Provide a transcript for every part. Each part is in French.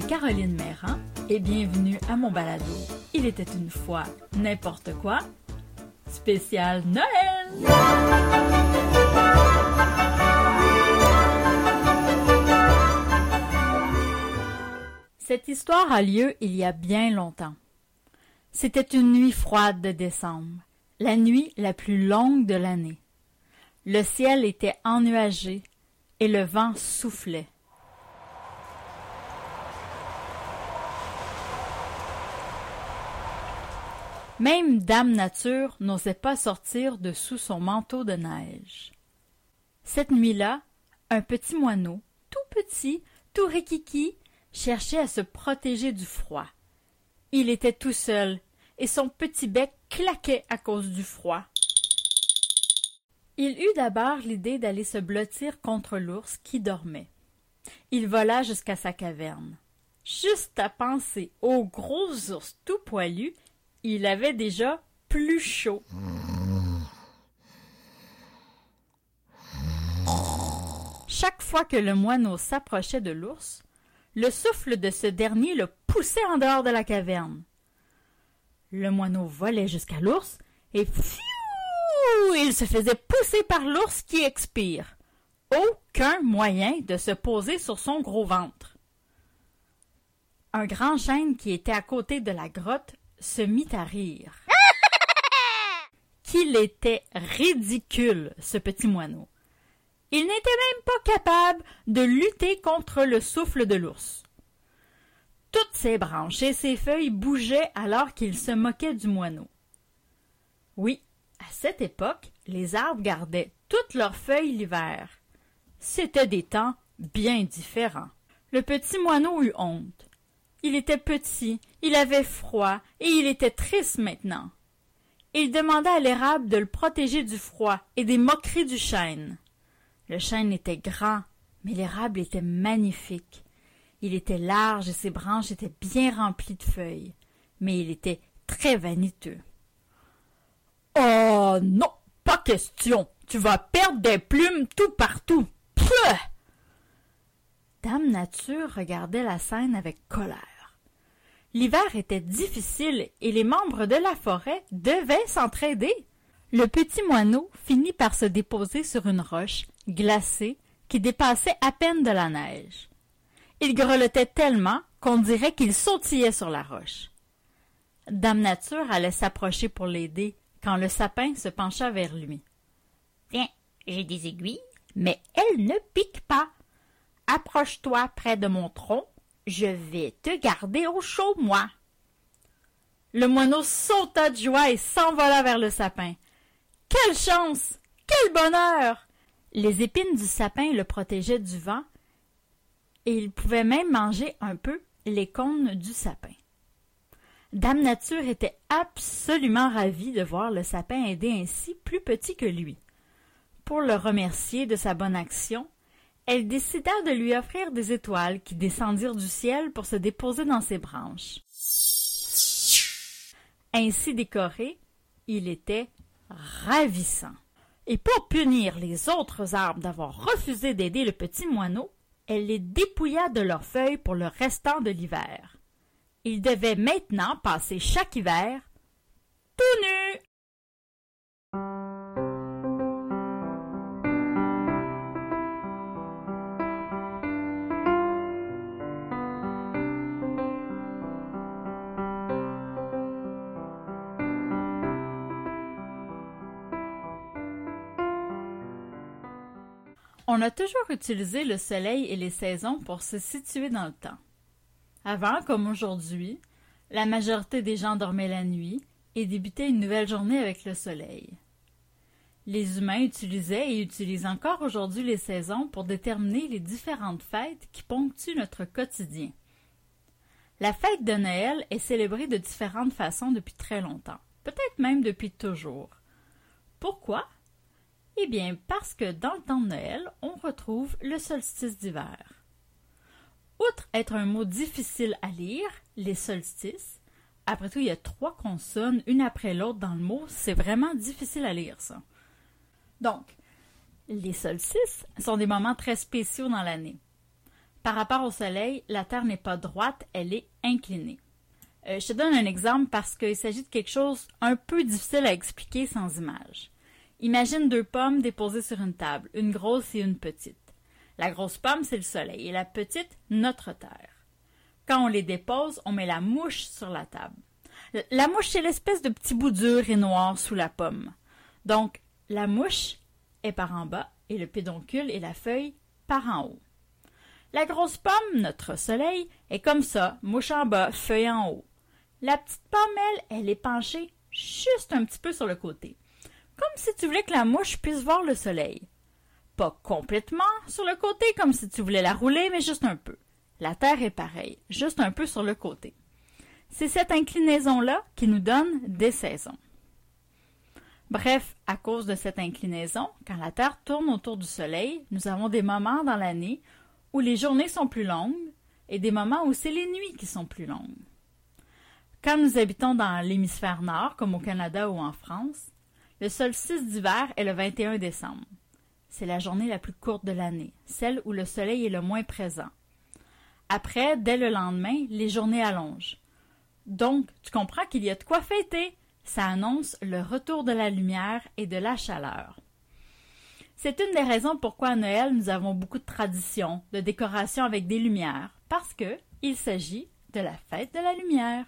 Caroline Méran et bienvenue à mon balado. Il était une fois n'importe quoi. Spécial Noël! Cette histoire a lieu il y a bien longtemps. C'était une nuit froide de décembre, la nuit la plus longue de l'année. Le ciel était ennuagé et le vent soufflait. Même Dame Nature n'osait pas sortir de sous son manteau de neige. Cette nuit-là, un petit moineau, tout petit, tout riquiqui, cherchait à se protéger du froid. Il était tout seul, et son petit bec claquait à cause du froid. Il eut d'abord l'idée d'aller se blottir contre l'ours qui dormait. Il vola jusqu'à sa caverne. Juste à penser au gros ours tout poilu, il avait déjà plus chaud. Chaque fois que le moineau s'approchait de l'ours, le souffle de ce dernier le poussait en dehors de la caverne. Le moineau volait jusqu'à l'ours et fiou, il se faisait pousser par l'ours qui expire. Aucun moyen de se poser sur son gros ventre. Un grand chêne qui était à côté de la grotte se mit à rire. Qu'il était ridicule, ce petit moineau. Il n'était même pas capable de lutter contre le souffle de l'ours. Toutes ses branches et ses feuilles bougeaient alors qu'il se moquait du moineau. Oui, à cette époque, les arbres gardaient toutes leurs feuilles l'hiver. C'étaient des temps bien différents. Le petit moineau eut honte. Il était petit, il avait froid, et il était triste maintenant. Il demanda à l'érable de le protéger du froid et des moqueries du chêne. Le chêne était grand, mais l'érable était magnifique. Il était large et ses branches étaient bien remplies de feuilles, mais il était très vaniteux. Oh non, pas question. Tu vas perdre des plumes tout partout. Pouh Dame Nature regardait la scène avec colère. L'hiver était difficile et les membres de la forêt devaient s'entraider. Le petit moineau finit par se déposer sur une roche glacée qui dépassait à peine de la neige. Il grelottait tellement qu'on dirait qu'il sautillait sur la roche. Dame Nature allait s'approcher pour l'aider quand le sapin se pencha vers lui. Viens, j'ai des aiguilles, mais elles ne piquent pas. Approche-toi près de mon tronc, je vais te garder au chaud, moi. Le moineau sauta de joie et s'envola vers le sapin. Quelle chance! Quel bonheur! Les épines du sapin le protégeaient du vent, et il pouvait même manger un peu les cônes du sapin. Dame Nature était absolument ravie de voir le sapin aider ainsi plus petit que lui. Pour le remercier de sa bonne action, elle décida de lui offrir des étoiles qui descendirent du ciel pour se déposer dans ses branches. Ainsi décoré, il était ravissant. Et pour punir les autres arbres d'avoir refusé d'aider le petit moineau, elle les dépouilla de leurs feuilles pour le restant de l'hiver. Ils devaient maintenant passer chaque hiver tout nus. On a toujours utilisé le soleil et les saisons pour se situer dans le temps. Avant, comme aujourd'hui, la majorité des gens dormaient la nuit et débutaient une nouvelle journée avec le soleil. Les humains utilisaient et utilisent encore aujourd'hui les saisons pour déterminer les différentes fêtes qui ponctuent notre quotidien. La fête de Noël est célébrée de différentes façons depuis très longtemps, peut-être même depuis toujours. Pourquoi? Eh bien, parce que dans le temps de Noël, le solstice d'hiver. Outre être un mot difficile à lire, les solstices, après tout, il y a trois consonnes, une après l'autre dans le mot, c'est vraiment difficile à lire, ça. Donc, les solstices sont des moments très spéciaux dans l'année. par rapport au Soleil, la Terre n'est pas droite, elle est inclinée. Euh, je te donne un exemple parce qu'il s'agit de quelque chose un peu difficile à expliquer sans image. Imagine deux pommes déposées sur une table, une grosse et une petite. La grosse pomme, c'est le Soleil, et la petite, notre Terre. Quand on les dépose, on met la mouche sur la table. La mouche, c'est l'espèce de petit bout dur et noir sous la pomme. Donc, la mouche est par en bas et le pédoncule et la feuille par en haut. La grosse pomme, notre soleil, est comme ça, mouche en bas, feuille en haut. La petite pomme, elle, elle est penchée juste un petit peu sur le côté. Comme si tu voulais que la mouche puisse voir le soleil. Pas complètement sur le côté comme si tu voulais la rouler, mais juste un peu. La Terre est pareille, juste un peu sur le côté. C'est cette inclinaison-là qui nous donne des saisons. Bref, à cause de cette inclinaison, quand la Terre tourne autour du Soleil, nous avons des moments dans l'année où les journées sont plus longues et des moments où c'est les nuits qui sont plus longues. Quand nous habitons dans l'hémisphère nord, comme au Canada ou en France, le solstice d'hiver est le 21 décembre. C'est la journée la plus courte de l'année, celle où le soleil est le moins présent. Après, dès le lendemain, les journées allongent. Donc, tu comprends qu'il y a de quoi fêter. Ça annonce le retour de la lumière et de la chaleur. C'est une des raisons pourquoi à Noël nous avons beaucoup de traditions, de décorations avec des lumières, parce que il s'agit de la fête de la lumière.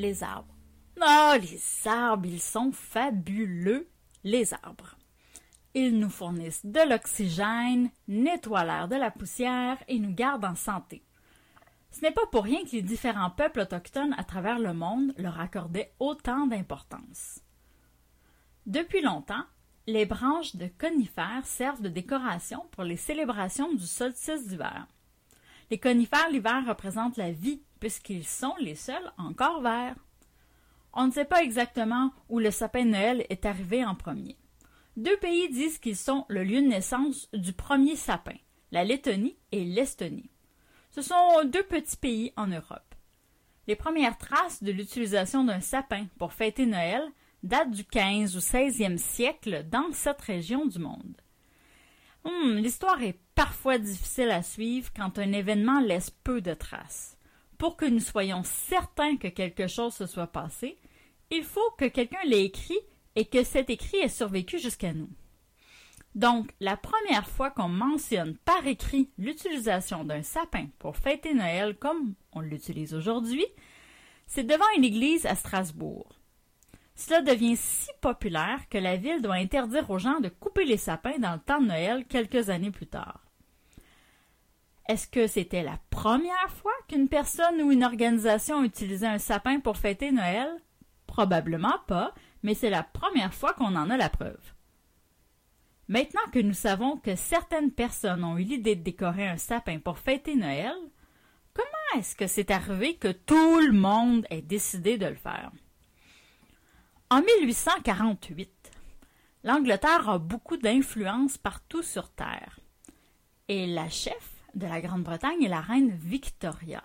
Les arbres. Oh, les arbres, ils sont fabuleux, les arbres. Ils nous fournissent de l'oxygène, nettoient l'air de la poussière et nous gardent en santé. Ce n'est pas pour rien que les différents peuples autochtones à travers le monde leur accordaient autant d'importance. Depuis longtemps, les branches de conifères servent de décoration pour les célébrations du solstice d'hiver. Les conifères l'hiver représentent la vie puisqu'ils sont les seuls encore verts. On ne sait pas exactement où le sapin de Noël est arrivé en premier. Deux pays disent qu'ils sont le lieu de naissance du premier sapin, la Lettonie et l'Estonie. Ce sont deux petits pays en Europe. Les premières traces de l'utilisation d'un sapin pour fêter Noël datent du 15 ou 16e siècle dans cette région du monde. Hum, l'histoire est parfois difficile à suivre quand un événement laisse peu de traces. Pour que nous soyons certains que quelque chose se soit passé, il faut que quelqu'un l'ait écrit et que cet écrit ait survécu jusqu'à nous. Donc, la première fois qu'on mentionne par écrit l'utilisation d'un sapin pour fêter Noël comme on l'utilise aujourd'hui, c'est devant une église à Strasbourg. Cela devient si populaire que la ville doit interdire aux gens de couper les sapins dans le temps de Noël quelques années plus tard. Est-ce que c'était la première fois qu'une personne ou une organisation utilisait un sapin pour fêter Noël? Probablement pas, mais c'est la première fois qu'on en a la preuve. Maintenant que nous savons que certaines personnes ont eu l'idée de décorer un sapin pour fêter Noël, comment est-ce que c'est arrivé que tout le monde ait décidé de le faire? En 1848, l'Angleterre a beaucoup d'influence partout sur Terre. Et la chef de la Grande-Bretagne est la reine Victoria.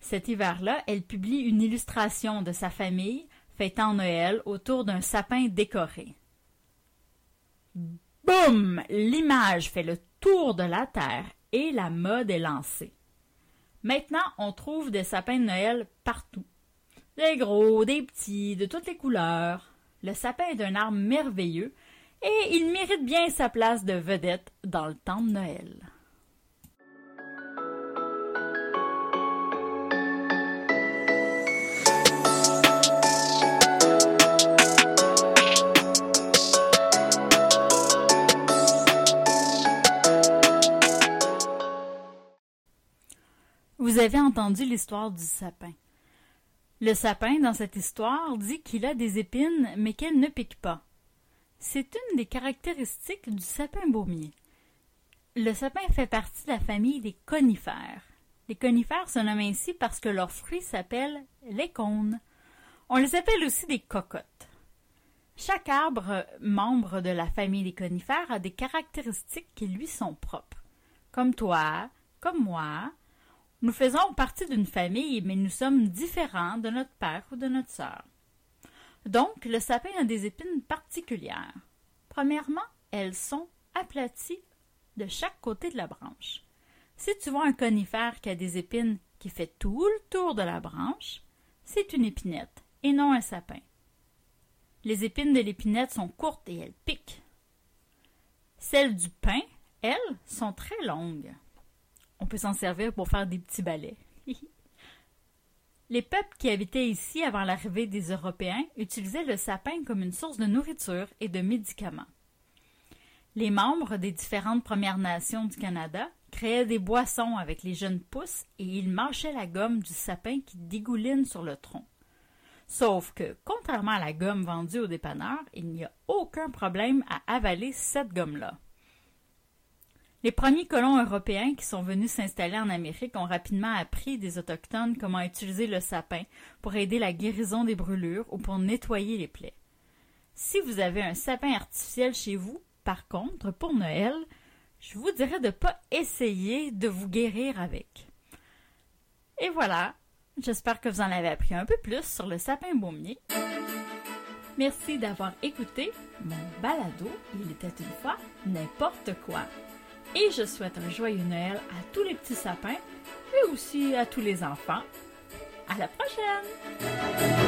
Cet hiver-là, elle publie une illustration de sa famille fêtant Noël autour d'un sapin décoré. Boum! L'image fait le tour de la Terre et la mode est lancée. Maintenant, on trouve des sapins de Noël partout. Des gros, des petits, de toutes les couleurs. Le sapin est un arbre merveilleux et il mérite bien sa place de vedette dans le temps de Noël. Vous avez entendu l'histoire du sapin. Le sapin, dans cette histoire, dit qu'il a des épines, mais qu'elles ne piquent pas. C'est une des caractéristiques du sapin baumier. Le sapin fait partie de la famille des conifères. Les conifères se nomment ainsi parce que leurs fruits s'appellent les cônes. On les appelle aussi des cocottes. Chaque arbre membre de la famille des conifères a des caractéristiques qui lui sont propres. Comme toi, comme moi, nous faisons partie d'une famille, mais nous sommes différents de notre père ou de notre sœur. Donc, le sapin a des épines particulières. Premièrement, elles sont aplaties de chaque côté de la branche. Si tu vois un conifère qui a des épines qui fait tout le tour de la branche, c'est une épinette et non un sapin. Les épines de l'épinette sont courtes et elles piquent. Celles du pin, elles, sont très longues. On peut s'en servir pour faire des petits balais. Les peuples qui habitaient ici avant l'arrivée des Européens utilisaient le sapin comme une source de nourriture et de médicaments. Les membres des différentes Premières Nations du Canada créaient des boissons avec les jeunes pousses et ils mâchaient la gomme du sapin qui dégouline sur le tronc. Sauf que, contrairement à la gomme vendue au dépanneur, il n'y a aucun problème à avaler cette gomme-là. Les premiers colons européens qui sont venus s'installer en Amérique ont rapidement appris des Autochtones comment utiliser le sapin pour aider la guérison des brûlures ou pour nettoyer les plaies. Si vous avez un sapin artificiel chez vous, par contre, pour Noël, je vous dirais de ne pas essayer de vous guérir avec. Et voilà, j'espère que vous en avez appris un peu plus sur le sapin baumier. Merci d'avoir écouté mon balado Il était une fois n'importe quoi. Et je souhaite un joyeux Noël à tous les petits sapins et aussi à tous les enfants. À la prochaine!